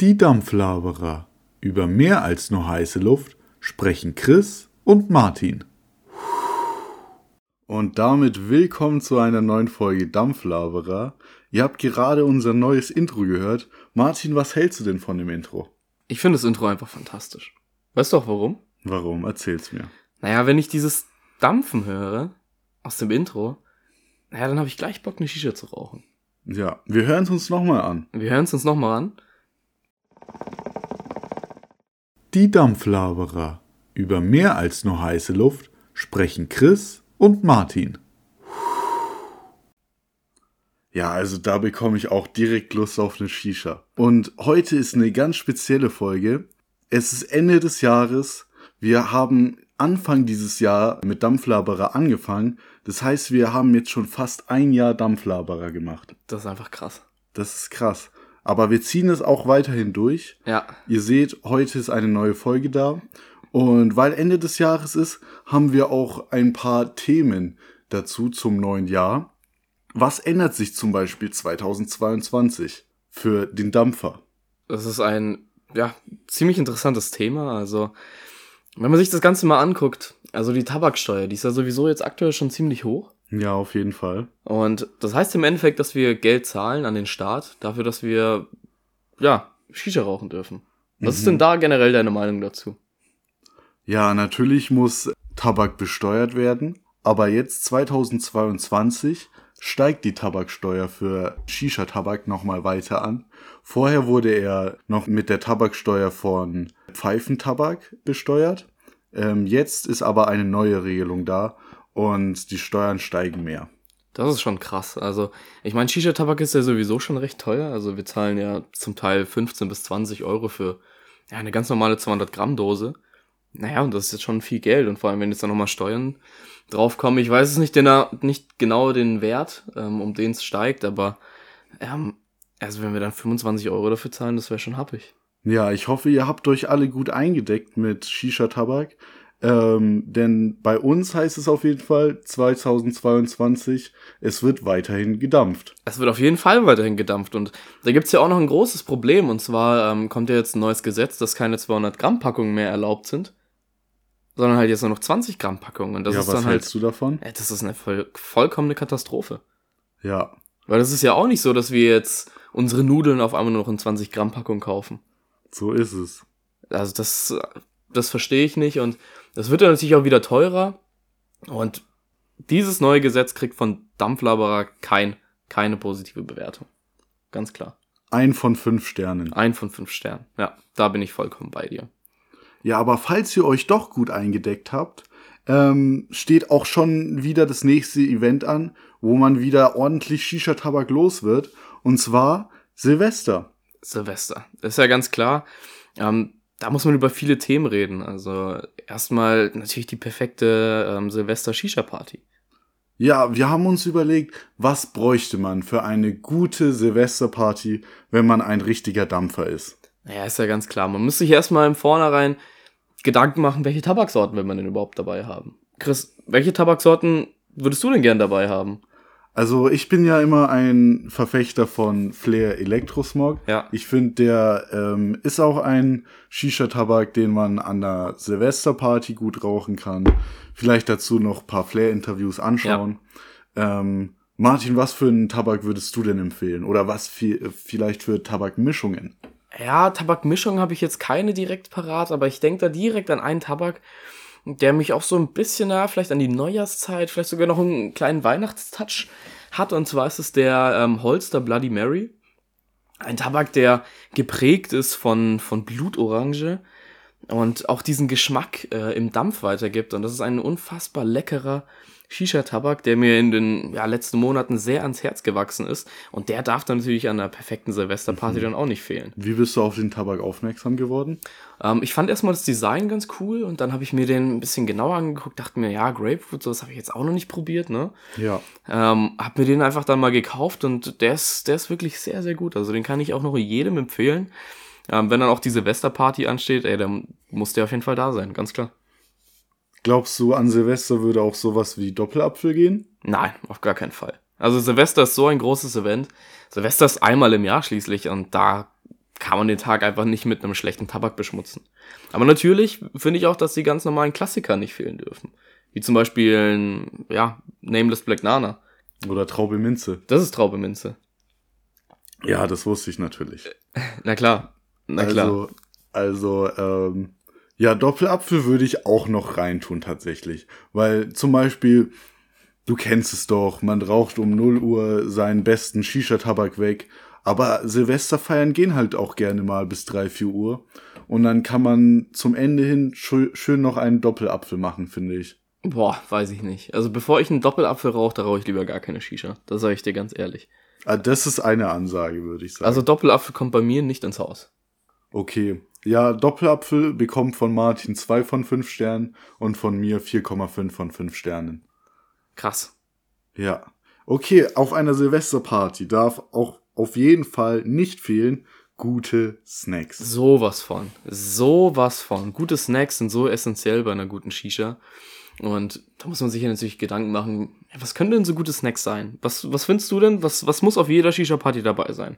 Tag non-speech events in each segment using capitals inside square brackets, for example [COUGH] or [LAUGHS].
Die Dampflaberer. Über mehr als nur heiße Luft sprechen Chris und Martin. Und damit willkommen zu einer neuen Folge Dampflaberer. Ihr habt gerade unser neues Intro gehört. Martin, was hältst du denn von dem Intro? Ich finde das Intro einfach fantastisch. Weißt du auch warum? Warum? Erzähl's mir. Naja, wenn ich dieses Dampfen höre aus dem Intro, naja, dann habe ich gleich Bock, eine Shisha zu rauchen. Ja, wir hören es uns nochmal an. Wir hören es uns nochmal an. Die Dampflaberer. Über mehr als nur heiße Luft sprechen Chris und Martin. Ja, also da bekomme ich auch direkt Lust auf eine Shisha. Und heute ist eine ganz spezielle Folge. Es ist Ende des Jahres. Wir haben Anfang dieses Jahr mit Dampflaberer angefangen. Das heißt, wir haben jetzt schon fast ein Jahr Dampflaberer gemacht. Das ist einfach krass. Das ist krass. Aber wir ziehen es auch weiterhin durch. Ja. Ihr seht, heute ist eine neue Folge da. Und weil Ende des Jahres ist, haben wir auch ein paar Themen dazu zum neuen Jahr. Was ändert sich zum Beispiel 2022 für den Dampfer? Das ist ein, ja, ziemlich interessantes Thema. Also, wenn man sich das Ganze mal anguckt, also die Tabaksteuer, die ist ja sowieso jetzt aktuell schon ziemlich hoch. Ja, auf jeden Fall. Und das heißt im Endeffekt, dass wir Geld zahlen an den Staat dafür, dass wir, ja, Shisha rauchen dürfen. Was Mhm. ist denn da generell deine Meinung dazu? Ja, natürlich muss Tabak besteuert werden, aber jetzt 2022 steigt die Tabaksteuer für Shisha-Tabak nochmal weiter an. Vorher wurde er noch mit der Tabaksteuer von Pfeifentabak besteuert. Ähm, jetzt ist aber eine neue Regelung da und die Steuern steigen mehr. Das ist schon krass. Also, ich meine, Shisha-Tabak ist ja sowieso schon recht teuer. Also, wir zahlen ja zum Teil 15 bis 20 Euro für ja, eine ganz normale 200 Gramm Dose. Naja, und das ist jetzt schon viel Geld. Und vor allem, wenn jetzt da nochmal Steuern draufkommen. Ich weiß es nicht, den, nicht genau den Wert, ähm, um den es steigt, aber ähm, also wenn wir dann 25 Euro dafür zahlen, das wäre schon happig. Ja, ich hoffe, ihr habt euch alle gut eingedeckt mit Shisha-Tabak. Ähm, denn bei uns heißt es auf jeden Fall 2022, es wird weiterhin gedampft. Es wird auf jeden Fall weiterhin gedampft. Und da gibt's ja auch noch ein großes Problem. Und zwar ähm, kommt ja jetzt ein neues Gesetz, dass keine 200 Gramm Packungen mehr erlaubt sind, sondern halt jetzt nur noch 20 Gramm Packungen. Und das ja, ist was dann halt, hältst du davon? äh, das ist eine voll, vollkommene Katastrophe. Ja, Weil das ist ja auch nicht so, dass wir jetzt unsere Nudeln auf einmal nur noch in 20 Gramm Packung kaufen. so ist es. Also das, das verstehe ich nicht. Und das wird dann natürlich auch wieder teurer. Und dieses neue Gesetz kriegt von Dampflaberer kein, keine positive Bewertung. Ganz klar. Ein von fünf Sternen. Ein von fünf Sternen. Ja, da bin ich vollkommen bei dir. Ja, aber falls ihr euch doch gut eingedeckt habt, ähm, steht auch schon wieder das nächste Event an, wo man wieder ordentlich Shisha-Tabak los wird. Und zwar Silvester. Silvester. Das ist ja ganz klar. Ähm, da muss man über viele Themen reden. Also erstmal natürlich die perfekte ähm, Silvester-Shisha-Party. Ja, wir haben uns überlegt, was bräuchte man für eine gute Silvesterparty, wenn man ein richtiger Dampfer ist. Naja, ist ja ganz klar. Man muss sich erstmal im Vornherein Gedanken machen, welche Tabaksorten will man denn überhaupt dabei haben. Chris, welche Tabaksorten würdest du denn gern dabei haben? Also ich bin ja immer ein Verfechter von Flair Elektrosmog. Ja. Ich finde, der ähm, ist auch ein Shisha-Tabak, den man an der Silvesterparty gut rauchen kann. Vielleicht dazu noch ein paar Flair-Interviews anschauen. Ähm, Martin, was für einen Tabak würdest du denn empfehlen? Oder was viel, vielleicht für Tabakmischungen? Ja, Tabakmischung habe ich jetzt keine direkt parat, aber ich denke da direkt an einen Tabak, der mich auch so ein bisschen, ja, vielleicht an die Neujahrszeit, vielleicht sogar noch einen kleinen Weihnachtstouch hat. Und zwar ist es der ähm, Holster Bloody Mary. Ein Tabak, der geprägt ist von, von Blutorange und auch diesen Geschmack äh, im Dampf weitergibt. Und das ist ein unfassbar leckerer Shisha-Tabak, der mir in den ja, letzten Monaten sehr ans Herz gewachsen ist. Und der darf dann natürlich an einer perfekten Silvesterparty dann auch nicht fehlen. Wie bist du auf den Tabak aufmerksam geworden? Ähm, ich fand erstmal das Design ganz cool und dann habe ich mir den ein bisschen genauer angeguckt, dachte mir, ja, Grapefruit, sowas habe ich jetzt auch noch nicht probiert, ne? Ja. Ähm, hab mir den einfach dann mal gekauft und der ist, der ist wirklich sehr, sehr gut. Also den kann ich auch noch jedem empfehlen. Ähm, wenn dann auch die Silvesterparty ansteht, ey, dann muss der auf jeden Fall da sein, ganz klar. Glaubst du, an Silvester würde auch sowas wie Doppelapfel gehen? Nein, auf gar keinen Fall. Also Silvester ist so ein großes Event. Silvester ist einmal im Jahr schließlich und da kann man den Tag einfach nicht mit einem schlechten Tabak beschmutzen. Aber natürlich finde ich auch, dass die ganz normalen Klassiker nicht fehlen dürfen. Wie zum Beispiel, ja, Nameless Black Nana. Oder Traube Minze. Das ist Traube Minze. Ja, das wusste ich natürlich. [LAUGHS] Na klar. Na klar. Also, also ähm, ja, Doppelapfel würde ich auch noch reintun tatsächlich. Weil zum Beispiel, du kennst es doch, man raucht um 0 Uhr seinen besten Shisha-Tabak weg. Aber Silvesterfeiern gehen halt auch gerne mal bis 3, 4 Uhr. Und dann kann man zum Ende hin schön noch einen Doppelapfel machen, finde ich. Boah, weiß ich nicht. Also bevor ich einen Doppelapfel rauche, da rauche ich lieber gar keine Shisha. Das sage ich dir ganz ehrlich. Ah, das ist eine Ansage, würde ich sagen. Also Doppelapfel kommt bei mir nicht ins Haus. Okay. Ja, Doppelapfel bekommt von Martin 2 von 5 Sternen und von mir 4,5 von 5 Sternen. Krass. Ja. Okay, auf einer Silvesterparty darf auch auf jeden Fall nicht fehlen gute Snacks. Sowas von. Sowas von. Gute Snacks sind so essentiell bei einer guten Shisha. Und da muss man sich ja natürlich Gedanken machen, was können denn so gute Snacks sein? Was, was findest du denn? Was, was muss auf jeder Shisha-Party dabei sein?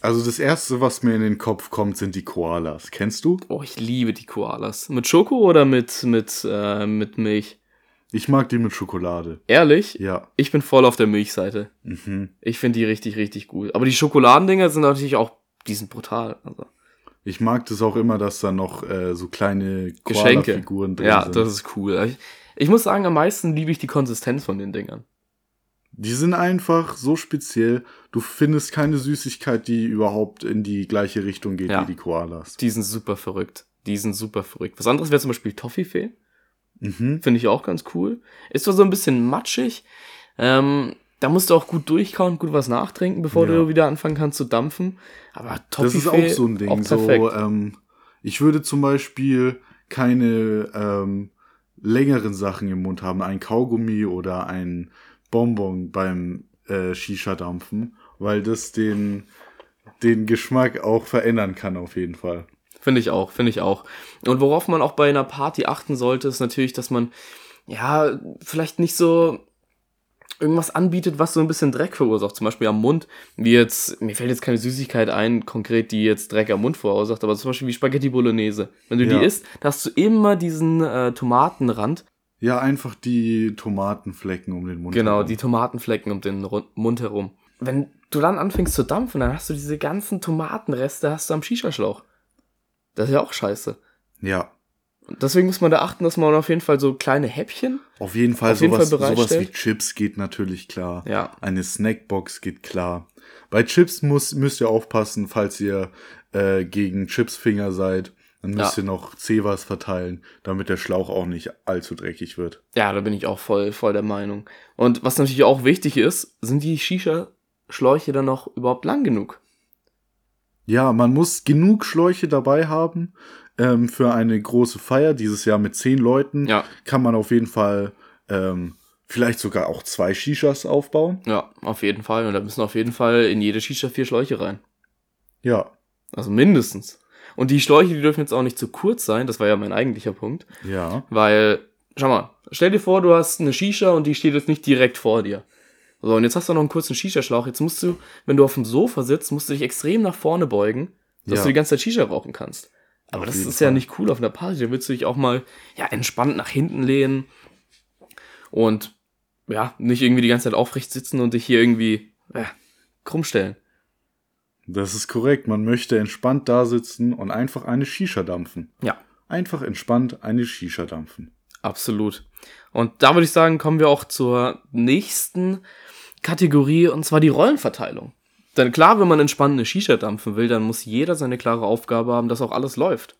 Also das erste, was mir in den Kopf kommt, sind die Koalas. Kennst du? Oh, ich liebe die Koalas. Mit Schoko oder mit, mit, äh, mit Milch? Ich mag die mit Schokolade. Ehrlich? Ja. Ich bin voll auf der Milchseite. Mhm. Ich finde die richtig, richtig gut. Aber die Schokoladendinger sind natürlich auch, die sind brutal. Also. Ich mag das auch immer, dass da noch äh, so kleine Geschenke. Koala-Figuren drin Ja, sind. das ist cool. Ich, ich muss sagen, am meisten liebe ich die Konsistenz von den Dingern. Die sind einfach so speziell. Du findest keine Süßigkeit, die überhaupt in die gleiche Richtung geht Ja. wie die Koalas. Die sind super verrückt. Die sind super verrückt. Was anderes wäre zum Beispiel Toffifee. Mhm. Finde ich auch ganz cool. Ist zwar so ein bisschen matschig. Ähm, da musst du auch gut durchkauen, gut was nachtrinken, bevor Ja. du wieder anfangen kannst zu dampfen. Aber Das Toffifee ist auch so ein Ding. So, ähm, ich würde zum Beispiel keine ähm, längeren Sachen im Mund haben, ein Kaugummi oder ein Bonbon beim äh, Shisha-Dampfen, weil das den, den Geschmack auch verändern kann auf jeden Fall. Finde ich auch, finde ich auch. Und worauf man auch bei einer Party achten sollte, ist natürlich, dass man, ja, vielleicht nicht so irgendwas anbietet, was so ein bisschen Dreck verursacht. Zum Beispiel am Mund. Wie jetzt, mir fällt jetzt keine Süßigkeit ein, konkret, die jetzt Dreck am Mund verursacht, aber zum Beispiel wie Spaghetti Bolognese. Wenn du Ja. die isst, da hast du immer diesen äh, Tomatenrand. Ja, einfach die Tomatenflecken um den Mund. Genau, herum. die Tomatenflecken um den Ru- Mund herum. Wenn du dann anfängst zu dampfen, dann hast du diese ganzen Tomatenreste hast du am Shisha-Schlauch. Das ist ja auch scheiße. Ja, Und deswegen muss man da achten, dass man auf jeden Fall so kleine Häppchen. auf jeden Fall Auf jeden sowas, Fall sowas wie. Chips geht natürlich klar. Ja. Eine Snackbox geht klar. Bei Chips muss, müsst ihr aufpassen, falls ihr äh, gegen Chipsfinger seid. Dann müsst Ja. ihr noch Cevas verteilen, damit der Schlauch auch nicht allzu dreckig wird. Ja, da bin ich auch voll, voll der Meinung. Und was natürlich auch wichtig ist, sind die Shisha-Schläuche dann noch überhaupt lang genug? Ja, man muss genug Schläuche dabei haben ähm, für eine große Feier. Dieses Jahr mit zehn Leuten Ja. kann man auf jeden Fall ähm, vielleicht sogar auch zwei Shishas aufbauen. Ja, auf jeden Fall. Und da müssen auf jeden Fall in jede Shisha vier Schläuche rein. Ja, Also mindestens. Und die Schläuche, die dürfen jetzt auch nicht zu kurz sein. Das war ja mein eigentlicher Punkt. ja. Weil, schau mal, stell dir vor, du hast eine Shisha und die steht jetzt nicht direkt vor dir. So, und jetzt hast du noch einen kurzen Shisha-Schlauch. Jetzt musst du, wenn du auf dem Sofa sitzt, musst du dich extrem nach vorne beugen, dass Ja. du die ganze Zeit Shisha rauchen kannst. Aber Auf das ist ja Fall. nicht cool auf einer Party. Da willst du dich auch mal, ja, entspannt nach hinten lehnen und, ja, nicht irgendwie die ganze Zeit aufrecht sitzen und dich hier irgendwie, ja, krumm stellen. Das ist korrekt. Man möchte entspannt da sitzen und einfach eine Shisha dampfen. Ja. Einfach entspannt eine Shisha dampfen. Absolut. Und da würde ich sagen, kommen wir auch zur nächsten Kategorie, und zwar die Rollenverteilung. Denn klar, wenn man entspannt eine Shisha dampfen will, dann muss jeder seine klare Aufgabe haben, dass auch alles läuft.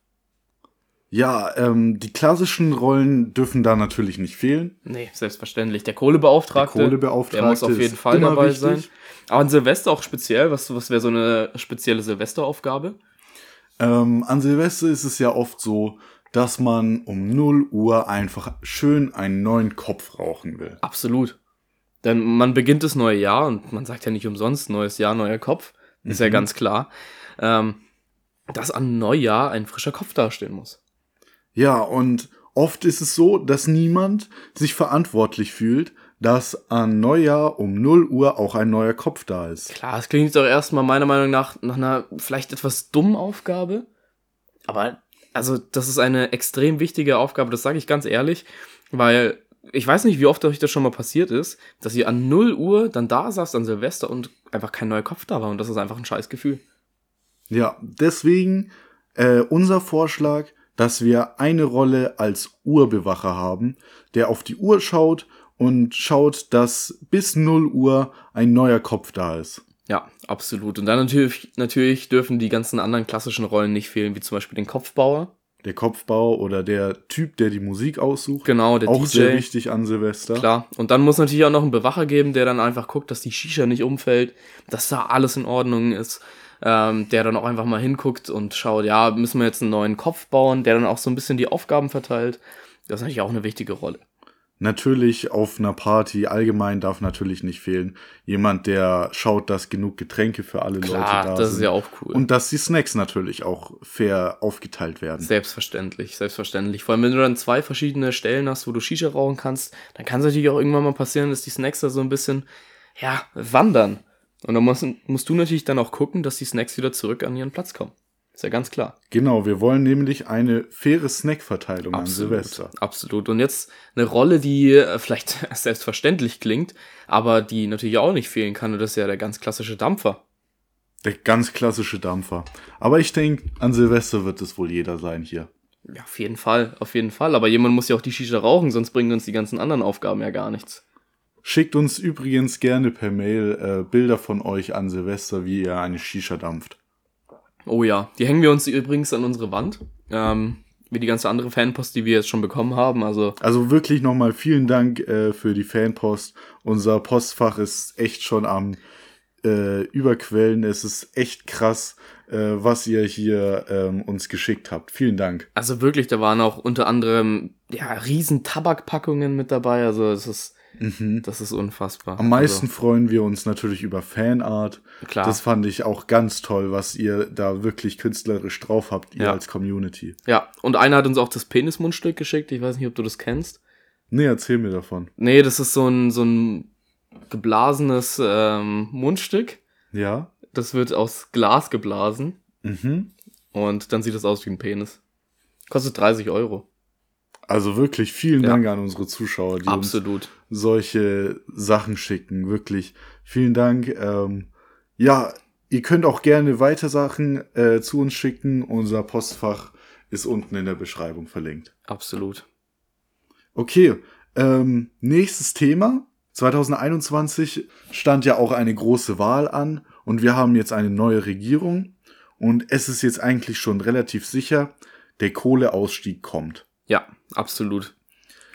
Ja, ähm, die klassischen Rollen dürfen da natürlich nicht fehlen. Nee, selbstverständlich. Der Kohlebeauftragte, Der Kohlebeauftragte der muss auf jeden Fall dabei wichtig. sein. Aber an Silvester auch speziell, was, was wäre so eine spezielle Silvesteraufgabe? Ähm, an Silvester ist es ja oft so, dass man um 0 Uhr einfach schön einen neuen Kopf rauchen will. Absolut. Denn man beginnt das neue Jahr und man sagt ja nicht umsonst, neues Jahr, neuer Kopf. Ist ja Mhm. ganz klar. Ähm, dass an Neujahr ein frischer Kopf dastehen muss. Ja, und oft ist es so, dass niemand sich verantwortlich fühlt, dass an Neujahr um 0 Uhr auch ein neuer Kopf da ist. Klar, es klingt doch erstmal meiner Meinung nach nach einer vielleicht etwas dummen Aufgabe. Aber also, das ist eine extrem wichtige Aufgabe, das sage ich ganz ehrlich, weil ich weiß nicht, wie oft euch das schon mal passiert ist, dass ihr an 0 Uhr dann da saßt an Silvester und einfach kein neuer Kopf da war und das ist einfach ein scheiß Gefühl. Ja, deswegen äh, unser Vorschlag, dass wir eine Rolle als Uhrbewacher haben, der auf die Uhr schaut und schaut, dass bis 0 Uhr ein neuer Kopf da ist. Ja, absolut. Und dann natürlich, natürlich dürfen die ganzen anderen klassischen Rollen nicht fehlen, wie zum Beispiel den Kopfbauer. Der Kopfbau oder der Typ, der die Musik aussucht. Genau, der auch DJ. sehr wichtig an Silvester. Klar. Und dann muss natürlich auch noch ein Bewacher geben, der dann einfach guckt, dass die Shisha nicht umfällt, dass da alles in Ordnung ist. Ähm, der dann auch einfach mal hinguckt und schaut, ja, müssen wir jetzt einen neuen Kopf bauen, der dann auch so ein bisschen die Aufgaben verteilt. Das ist natürlich auch eine wichtige Rolle. Natürlich auf einer Party allgemein darf natürlich nicht fehlen. Jemand, der schaut, dass genug Getränke für alle Leute Klar, da das sind. ist ja auch cool. Und dass die Snacks natürlich auch fair aufgeteilt werden. Selbstverständlich, selbstverständlich. Vor allem, wenn du dann zwei verschiedene Stellen hast, wo du Shisha rauchen kannst, dann kann es natürlich auch irgendwann mal passieren, dass die Snacks da so ein bisschen, ja, wandern. Und dann musst, musst du natürlich dann auch gucken, dass die Snacks wieder zurück an ihren Platz kommen. Ist ja ganz klar. Genau, wir wollen nämlich eine faire Snackverteilung an Silvester. Absolut. Und jetzt eine Rolle, die äh, vielleicht [LAUGHS] selbstverständlich klingt, aber die natürlich auch nicht fehlen kann. Und das ist ja der ganz klassische Dampfer. Der ganz klassische Dampfer. Aber ich denke, an Silvester wird es wohl jeder sein hier. Ja, auf jeden Fall, auf jeden Fall. Aber jemand muss ja auch die Shisha rauchen, sonst bringen uns die ganzen anderen Aufgaben ja gar nichts. Schickt uns übrigens gerne per Mail äh, Bilder von euch an Silvester, wie ihr eine Shisha dampft. Oh ja, die hängen wir uns übrigens an unsere Wand. Ähm, wie die ganze andere Fanpost, die wir jetzt schon bekommen haben. Also Also wirklich nochmal vielen Dank äh, für die Fanpost. Unser Postfach ist echt schon am äh, Überquellen. Es ist echt krass, äh, was ihr hier ähm, uns geschickt habt. Vielen Dank. Also wirklich, da waren auch unter anderem ja riesen Tabakpackungen mit dabei. Also es ist das ist unfassbar. Mhm. Am meisten freuen wir uns natürlich über Fanart. Also, klar. Das fand ich auch ganz toll, was ihr da wirklich künstlerisch drauf habt, ihr Ja. als Community. ja, und einer hat uns auch das Penismundstück geschickt. Ich weiß nicht, ob du das kennst. Nee, erzähl mir davon. Nee, das ist so ein so ein geblasenes ähm, Mundstück. Ja? Das wird aus Glas geblasen Mhm. und dann sieht das aus wie ein Penis. Kostet 30 Euro. Also wirklich vielen Ja. Dank an unsere Zuschauer, die Absolut. uns solche Sachen schicken. Wirklich vielen Dank. Ähm, ja, ihr könnt auch gerne weiter Sachen äh, zu uns schicken. Unser Postfach ist unten in der Beschreibung verlinkt. Absolut. Okay, ähm, nächstes Thema. 2021 stand ja auch eine große Wahl an und wir haben jetzt eine neue Regierung und es ist jetzt eigentlich schon relativ sicher, der Kohleausstieg kommt. Ja, absolut.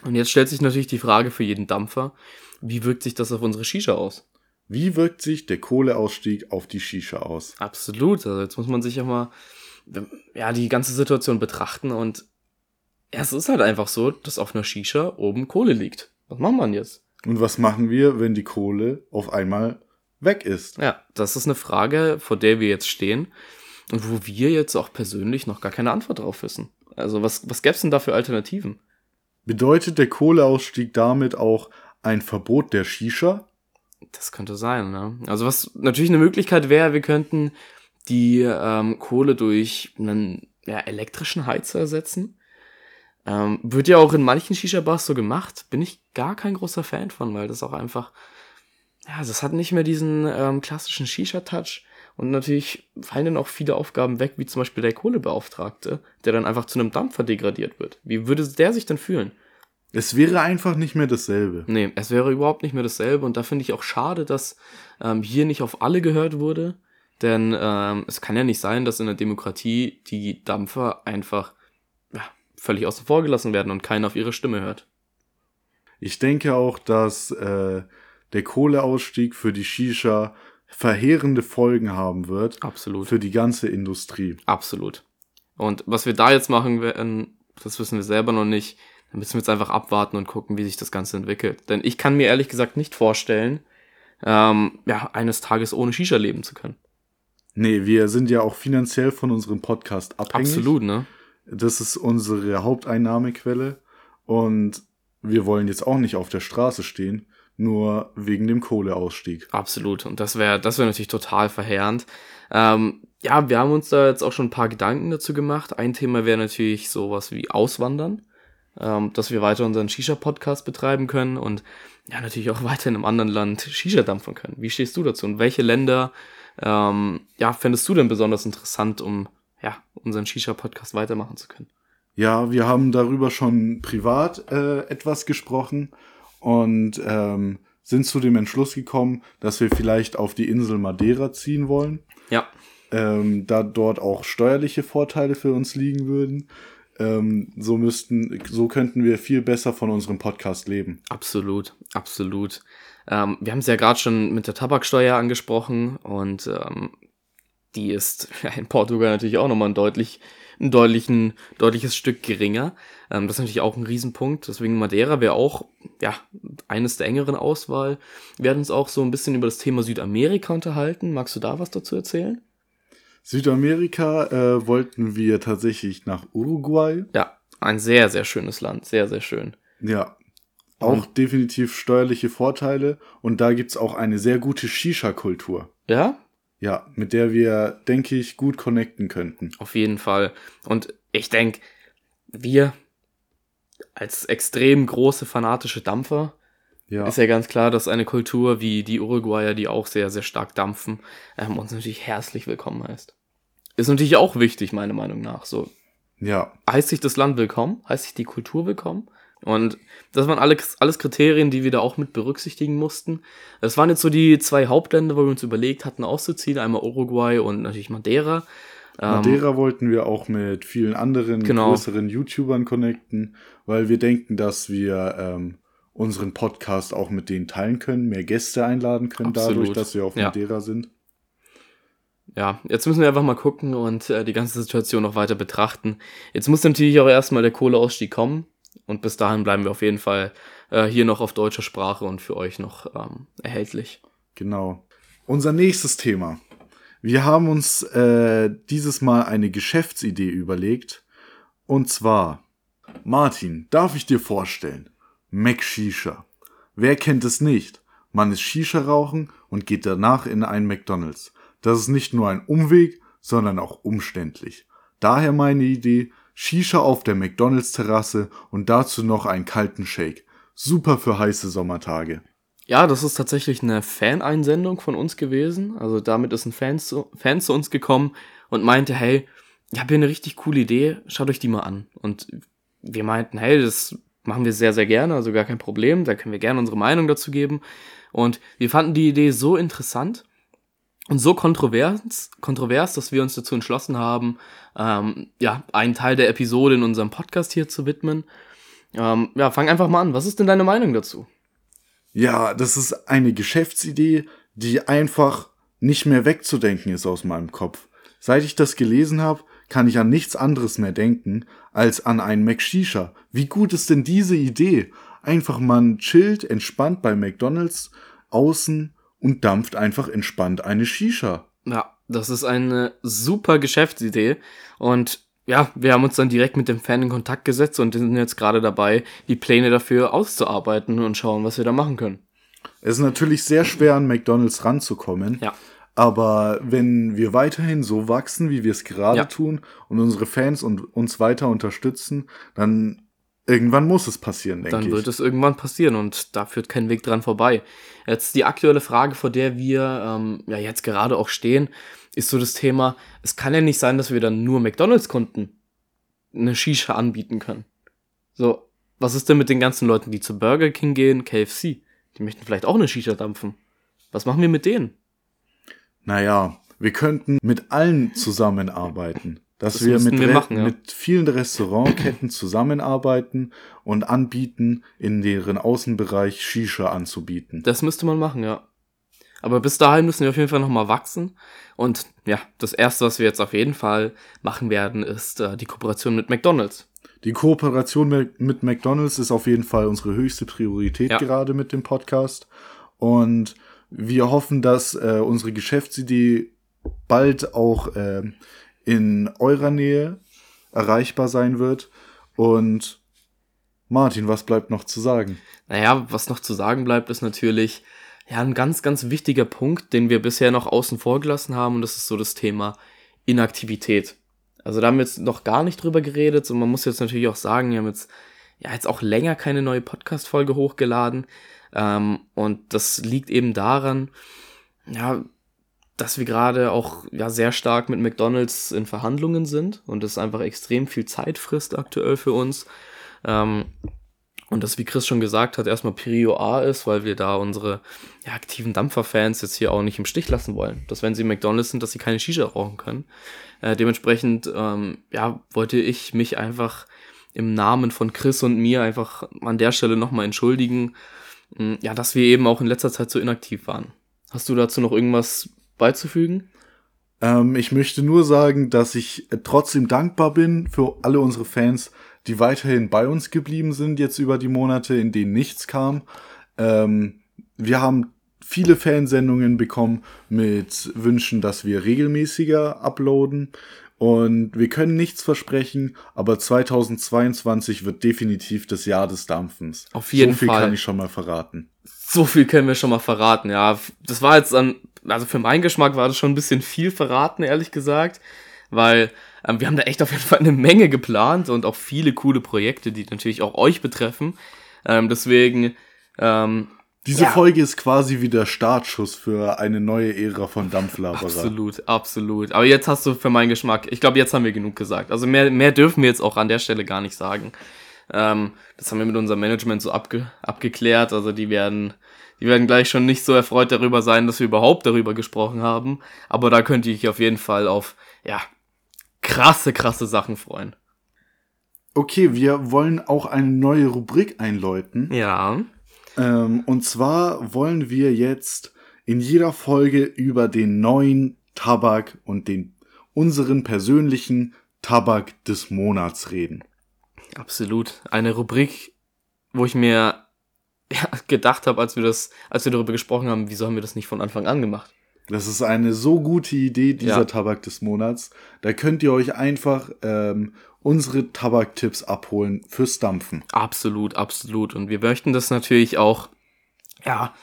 Und jetzt stellt sich natürlich die Frage für jeden Dampfer, wie wirkt sich das auf unsere Shisha aus? Wie wirkt sich der Kohleausstieg auf die Shisha aus? Absolut. Also jetzt muss man sich ja mal ja, die ganze Situation betrachten und ja, es ist halt einfach so, dass auf einer Shisha oben Kohle liegt. Was macht man jetzt? Und was machen wir, wenn die Kohle auf einmal weg ist? Ja, das ist eine Frage, vor der wir jetzt stehen und wo wir jetzt auch persönlich noch gar keine Antwort drauf wissen. Also was, was gäbe es denn da für Alternativen? Bedeutet der Kohleausstieg damit auch ein Verbot der Shisha? Das könnte sein, ne? Also was natürlich eine Möglichkeit wäre, wir könnten die ähm, Kohle durch einen ja, elektrischen Heizer ersetzen. Ähm, wird ja auch in manchen Shisha-Bars so gemacht. Bin ich gar kein großer Fan von, weil das auch einfach, ja, das hat nicht mehr diesen ähm, klassischen Shisha-Touch. Und natürlich fallen dann auch viele Aufgaben weg, wie zum Beispiel der Kohlebeauftragte, der dann einfach zu einem Dampfer degradiert wird. Wie würde der sich dann fühlen? Es wäre einfach nicht mehr dasselbe. Nee, es wäre überhaupt nicht mehr dasselbe und da finde ich auch schade, dass ähm, hier nicht auf alle gehört wurde, denn ähm, es kann ja nicht sein, dass in der Demokratie die Dampfer einfach ja, völlig außen vor gelassen werden und keiner auf ihre Stimme hört. Ich denke auch, dass äh, der Kohleausstieg für die Shisha verheerende Folgen haben wird Absolut. für die ganze Industrie. Absolut. Und was wir da jetzt machen werden, das wissen wir selber noch nicht. Da müssen wir jetzt einfach abwarten und gucken, wie sich das Ganze entwickelt. Denn ich kann mir ehrlich gesagt nicht vorstellen, ähm, ja, eines Tages ohne Shisha leben zu können. Nee, wir sind ja auch finanziell von unserem Podcast abhängig. Absolut, ne? Das ist unsere Haupteinnahmequelle und wir wollen jetzt auch nicht auf der Straße stehen. Nur wegen dem Kohleausstieg. Absolut. Und das wäre das wäre natürlich total verheerend. Ähm, ja, wir haben uns da jetzt auch schon ein paar Gedanken dazu gemacht. Ein Thema wäre natürlich sowas wie Auswandern, ähm, dass wir weiter unseren Shisha-Podcast betreiben können und ja, natürlich auch [LAUGHS] weiter in einem anderen Land Shisha dampfen können. Wie stehst du dazu? Und welche Länder, ähm, ja, fändest du denn besonders interessant, um, ja, unseren Shisha-Podcast weitermachen zu können? Ja, wir haben darüber schon privat äh, etwas gesprochen und ähm, sind zu dem Entschluss gekommen, dass wir vielleicht auf die Insel Madeira ziehen wollen. Ja. Ähm, da dort auch steuerliche Vorteile für uns liegen würden. Ähm, so müssten, so könnten wir viel besser von unserem Podcast leben. Absolut, absolut. Ähm, wir haben es ja gerade schon mit der Tabaksteuer angesprochen und ähm, die ist [LAUGHS] in Portugal natürlich auch nochmal ein deutlich, ein deutlichen, deutliches Stück geringer. Ähm, das ist natürlich auch ein Riesenpunkt. Deswegen Madeira wäre auch, ja, eines der engeren Auswahl. Wir werden uns auch so ein bisschen über das Thema Südamerika unterhalten. Magst du da was dazu erzählen? Südamerika äh, wollten wir tatsächlich nach Uruguay. Ja, ein sehr, sehr schönes Land. Sehr, sehr schön. Ja. Auch mhm. definitiv steuerliche Vorteile. Und da gibt's auch eine sehr gute Shisha-Kultur. Ja? Ja, mit der wir, denke ich, gut connecten könnten. Auf jeden Fall. Und ich denke, wir als extrem große fanatische Dampfer ja. ist ja ganz klar, dass eine Kultur wie die Uruguayer, die auch sehr, sehr stark dampfen, ähm, uns natürlich herzlich willkommen heißt. Ist natürlich auch wichtig, meiner Meinung nach. So. Ja. Heißt sich das Land willkommen? Heißt sich die Kultur willkommen? Und das waren alles, alles Kriterien, die wir da auch mit berücksichtigen mussten. Das waren jetzt so die zwei Hauptländer, wo wir uns überlegt hatten, auszuziehen. Einmal Uruguay und natürlich Madeira. Madeira ähm, wollten wir auch mit vielen anderen genau. größeren YouTubern connecten, weil wir denken, dass wir ähm, unseren Podcast auch mit denen teilen können, mehr Gäste einladen können, Absolut. dadurch, dass wir auf ja. Madeira sind. Ja, jetzt müssen wir einfach mal gucken und äh, die ganze Situation noch weiter betrachten. Jetzt muss natürlich auch erstmal der Kohleausstieg kommen und bis dahin bleiben wir auf jeden Fall äh, hier noch auf deutscher Sprache und für euch noch ähm, erhältlich. Genau. Unser nächstes Thema. Wir haben uns äh, dieses Mal eine Geschäftsidee überlegt. Und zwar, Martin, darf ich dir vorstellen? Mac Shisha. Wer kennt es nicht? Man ist Shisha rauchen und geht danach in einen McDonald's. Das ist nicht nur ein Umweg, sondern auch umständlich. Daher meine Idee, Shisha auf der McDonald's Terrasse und dazu noch einen kalten Shake. Super für heiße Sommertage. Ja, das ist tatsächlich eine Fan-Einsendung von uns gewesen. Also damit ist ein Fan zu, Fan zu uns gekommen und meinte, hey, ich habe hier eine richtig coole Idee, schaut euch die mal an. Und wir meinten, hey, das machen wir sehr, sehr gerne, also gar kein Problem. Da können wir gerne unsere Meinung dazu geben. Und wir fanden die Idee so interessant und so kontrovers, kontrovers, dass wir uns dazu entschlossen haben, ähm, ja, einen Teil der Episode in unserem Podcast hier zu widmen. Ähm, ja, fang einfach mal an. Was ist denn deine Meinung dazu? Ja, das ist eine Geschäftsidee, die einfach nicht mehr wegzudenken ist aus meinem Kopf. Seit ich das gelesen habe, kann ich an nichts anderes mehr denken als an einen McShisha. Wie gut ist denn diese Idee? Einfach man chillt entspannt bei McDonald's außen und dampft einfach entspannt eine Shisha. Ja, das ist eine super Geschäftsidee und ja, wir haben uns dann direkt mit dem Fan in Kontakt gesetzt und sind jetzt gerade dabei, die Pläne dafür auszuarbeiten und schauen, was wir da machen können. Es ist natürlich sehr schwer an McDonald's ranzukommen. Ja. Aber wenn wir weiterhin so wachsen, wie wir es gerade ja. tun und unsere Fans und uns weiter unterstützen, dann irgendwann muss es passieren, denke ich. Dann wird es irgendwann passieren und da führt kein Weg dran vorbei. Jetzt die aktuelle Frage, vor der wir ähm, ja jetzt gerade auch stehen, ist so das Thema, es kann ja nicht sein, dass wir dann nur McDonalds-Kunden eine Shisha anbieten können. So, was ist denn mit den ganzen Leuten, die zu Burger King gehen, KFC? Die möchten vielleicht auch eine Shisha dampfen. Was machen wir mit denen? Naja, wir könnten mit allen zusammenarbeiten. Dass das wir, mit, wir machen, ja. mit vielen Restaurantketten zusammenarbeiten und anbieten, in deren Außenbereich Shisha anzubieten. Das müsste man machen, ja. Aber bis dahin müssen wir auf jeden Fall nochmal wachsen. Und ja, das erste, was wir jetzt auf jeden Fall machen werden, ist äh, die Kooperation mit McDonalds. Die Kooperation mit, mit McDonalds ist auf jeden Fall unsere höchste Priorität ja. gerade mit dem Podcast. Und wir hoffen, dass äh, unsere Geschäftsidee bald auch äh, in eurer Nähe erreichbar sein wird. Und Martin, was bleibt noch zu sagen? Naja, was noch zu sagen bleibt, ist natürlich, ja, ein ganz, ganz wichtiger Punkt, den wir bisher noch außen vor gelassen haben, und das ist so das Thema Inaktivität. Also da haben wir jetzt noch gar nicht drüber geredet, und man muss jetzt natürlich auch sagen, wir haben jetzt, ja, jetzt auch länger keine neue Podcast-Folge hochgeladen, ähm, und das liegt eben daran, ja, dass wir gerade auch ja sehr stark mit McDonald's in Verhandlungen sind und es einfach extrem viel Zeit frisst aktuell für uns. Ähm, und das, wie Chris schon gesagt hat, erstmal Perio A ist, weil wir da unsere ja, aktiven Dampferfans jetzt hier auch nicht im Stich lassen wollen. Dass wenn sie McDonalds sind, dass sie keine Shisha rauchen können. Äh, dementsprechend, ähm, ja, wollte ich mich einfach im Namen von Chris und mir einfach an der Stelle nochmal entschuldigen, mh, hm, ja, dass wir eben auch in letzter Zeit so inaktiv waren. Hast du dazu noch irgendwas beizufügen? Ähm, ich möchte nur sagen, dass ich trotzdem dankbar bin für alle unsere Fans, die weiterhin bei uns geblieben sind, jetzt über die Monate, in denen nichts kam. Ähm, wir haben viele Fansendungen bekommen mit Wünschen, dass wir regelmäßiger uploaden. Und wir können nichts versprechen, aber 2022 wird definitiv das Jahr des Dampfens. Auf jeden Fall. So viel Fall. kann ich schon mal verraten. So viel können wir schon mal verraten, ja. Das war jetzt an, also für meinen Geschmack war das schon ein bisschen viel verraten, ehrlich gesagt. Weil ähm, wir haben da echt auf jeden Fall eine Menge geplant und auch viele coole Projekte, die natürlich auch euch betreffen. Ähm, deswegen, ähm, diese ja. Folge ist quasi wie der Startschuss für eine neue Ära von Dampflaberer. Absolut, absolut. Aber jetzt hast du für meinen Geschmack, ich glaube, jetzt haben wir genug gesagt. Also mehr, mehr dürfen wir jetzt auch an der Stelle gar nicht sagen. Ähm, das haben wir mit unserem Management so abge abgeklärt. Also die werden, die werden gleich schon nicht so erfreut darüber sein, dass wir überhaupt darüber gesprochen haben. Aber da könnte ich auf jeden Fall auf, ja, krasse, krasse Sachen freuen. Okay, wir wollen auch eine neue Rubrik einläuten. Ja. Ähm, und zwar wollen wir jetzt in jeder Folge über den neuen Tabak und den unseren persönlichen Tabak des Monats reden. Absolut. Eine Rubrik, wo ich mir ja, gedacht habe, als wir das, als wir darüber gesprochen haben, wieso haben wir das nicht von Anfang an gemacht? Das ist eine so gute Idee, dieser ja. Tabak des Monats. Da könnt ihr euch einfach ähm, unsere Tabaktipps abholen fürs Dampfen. Absolut, absolut. Und wir möchten das natürlich auch, ja,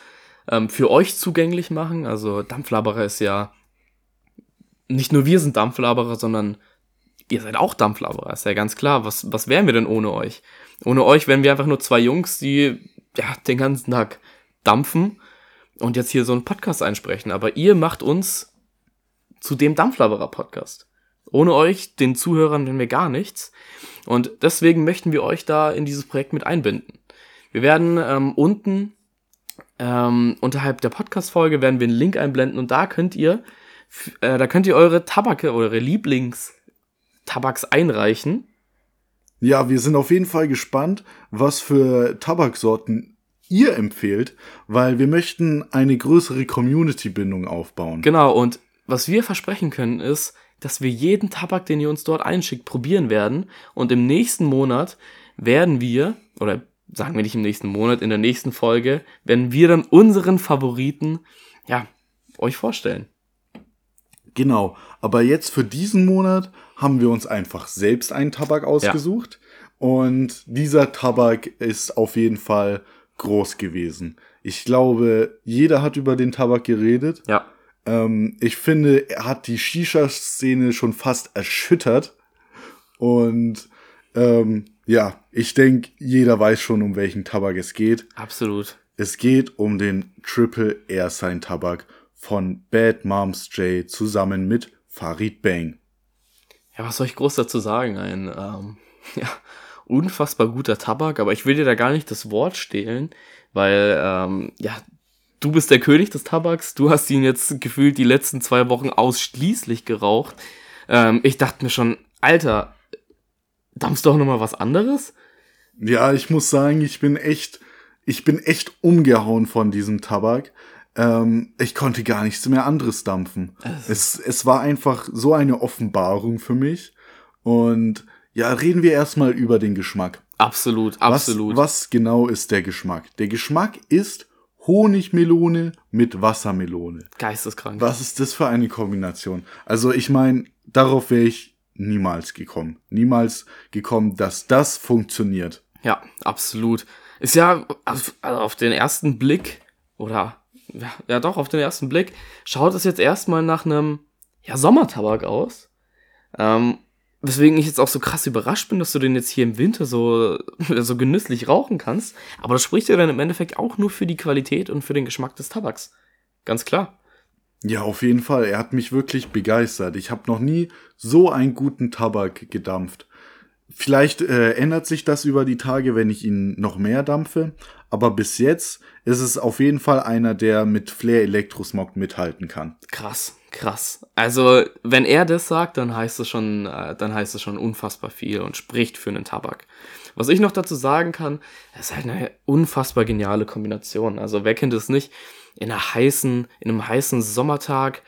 ähm, für euch zugänglich machen. Also Dampflaberer ist ja, nicht nur wir sind Dampflaberer, sondern ihr seid auch Dampflaberer, ist ja ganz klar. Was, was wären wir denn ohne euch? Ohne euch wären wir einfach nur zwei Jungs, die ja, den ganzen Tag dampfen und jetzt hier so einen Podcast einsprechen. Aber ihr macht uns zu dem Dampflaberer-Podcast. Ohne euch, den Zuhörern, wären wir gar nichts. Und deswegen möchten wir euch da in dieses Projekt mit einbinden. Wir werden ähm, unten ähm, unterhalb der Podcast-Folge werden wir einen Link einblenden und da könnt ihr, äh, da könnt ihr eure Tabake, eure Lieblingstabaks einreichen. Ja, wir sind auf jeden Fall gespannt, was für Tabaksorten ihr empfehlt, weil wir möchten eine größere Community-Bindung aufbauen. Genau, und was wir versprechen können ist, dass wir jeden Tabak, den ihr uns dort einschickt, probieren werden. Und im nächsten Monat werden wir, oder sagen wir nicht im nächsten Monat, in der nächsten Folge, werden wir dann unseren Favoriten, ja, euch vorstellen. Genau, aber jetzt für diesen Monat haben wir uns einfach selbst einen Tabak ausgesucht. Ja. Und dieser Tabak ist auf jeden Fall groß gewesen. Ich glaube, jeder hat über den Tabak geredet. Ja. Ähm, ich finde, er hat die Shisha-Szene schon fast erschüttert. Und ähm, ja, ich denke, jeder weiß schon, um welchen Tabak es geht. Absolut. Es geht um den Triple Air Sign Tabak von Bad Moms J zusammen mit Farid Bang. Ja, was soll ich groß dazu sagen? Ein ähm, [LAUGHS] ja, unfassbar guter Tabak, aber ich will dir da gar nicht das Wort stehlen, weil, ähm, ja, du bist der König des Tabaks, du hast ihn jetzt gefühlt die letzten zwei Wochen ausschließlich geraucht. Ähm, ich dachte mir schon, Alter, dampfst du auch nochmal was anderes? Ja, ich muss sagen, ich bin echt, ich bin echt umgehauen von diesem Tabak. Ähm, ich konnte gar nichts mehr anderes dampfen. Es, es war einfach so eine Offenbarung für mich. Und ja, reden wir erstmal über den Geschmack. Absolut, absolut. Was, was genau ist der Geschmack? Der Geschmack ist Honigmelone mit Wassermelone. Geisteskrank. Was ist das für eine Kombination? Also ich meine, darauf wäre ich niemals gekommen. Niemals gekommen, dass das funktioniert. Ja, absolut. Ist ja also auf den ersten Blick, oder ja, ja doch, auf den ersten Blick, schaut es jetzt erstmal nach einem ja, Sommertabak aus. Ähm, weswegen ich jetzt auch so krass überrascht bin, dass du den jetzt hier im Winter so, [LAUGHS] so genüsslich rauchen kannst. Aber das spricht ja dann im Endeffekt auch nur für die Qualität und für den Geschmack des Tabaks. Ganz klar. Ja, auf jeden Fall. Er hat mich wirklich begeistert. Ich habe noch nie so einen guten Tabak gedampft. Vielleicht äh, ändert sich das über die Tage, wenn ich ihn noch mehr dampfe. Aber bis jetzt ist es auf jeden Fall einer, der mit Flair Elektrosmog mithalten kann. Krass, krass. Also, wenn er das sagt, dann heißt es schon, äh, dann heißt es schon unfassbar viel und spricht für einen Tabak. Was ich noch dazu sagen kann, das ist halt eine unfassbar geniale Kombination. Also, wer kennt es nicht? in einer heißen, in einem heißen Sommertag.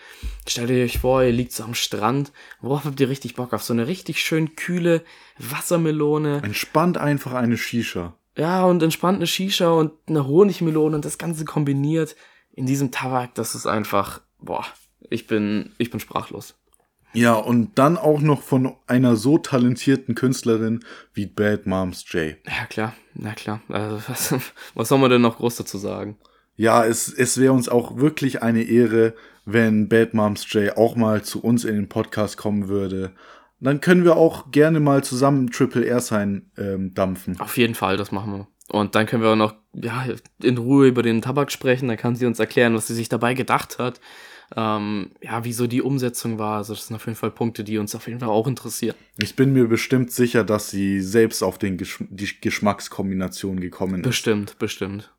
Stellt ihr euch vor, ihr liegt so am Strand. Worauf habt ihr richtig Bock? Auf so eine richtig schön kühle Wassermelone. Entspannt einfach eine Shisha. Ja, und entspannt eine Shisha und eine Honigmelone und das Ganze kombiniert in diesem Tabak, das ist einfach, boah, ich bin, ich bin sprachlos. Ja, und dann auch noch von einer so talentierten Künstlerin wie Bad Moms J. Ja, klar, na klar. Also, [LAUGHS] was, was soll man denn noch groß dazu sagen? ja, es, es wäre uns auch wirklich eine Ehre, wenn Bad Moms J auch mal zu uns in den Podcast kommen würde. Dann können wir auch gerne mal zusammen Triple R sein ähm, dampfen. Auf jeden Fall, das machen wir. Und dann können wir auch noch ja, in Ruhe über den Tabak sprechen. Dann kann sie uns erklären, was sie sich dabei gedacht hat. Ähm, ja, wieso die Umsetzung war. Also das sind auf jeden Fall Punkte, die uns auf jeden Fall auch interessieren. Ich bin mir bestimmt sicher, dass sie selbst auf den Gesch die Geschmackskombination gekommen ist. Bestimmt, bestimmt.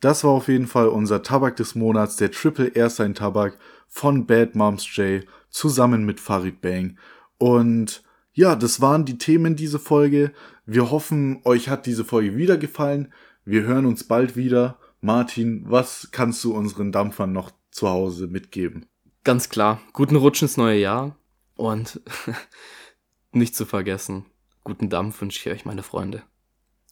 Das war auf jeden Fall unser Tabak des Monats, der Triple Airsign Tabak von Bad Moms J zusammen mit Farid Bang. Und ja, das waren die Themen diese Folge. Wir hoffen, euch hat diese Folge wieder gefallen. Wir hören uns bald wieder. Martin, was kannst du unseren Dampfern noch zu Hause mitgeben? Ganz klar, guten Rutsch ins neue Jahr und [LAUGHS] nicht zu vergessen, guten Dampf wünsche ich euch, meine Freunde.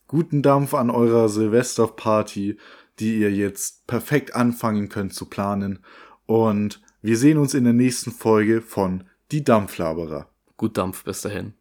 Guten Dampf an eurer Silvesterparty die ihr jetzt perfekt anfangen könnt zu planen. Und wir sehen uns in der nächsten Folge von Die Dampflaberer. Gut Dampf, bis dahin.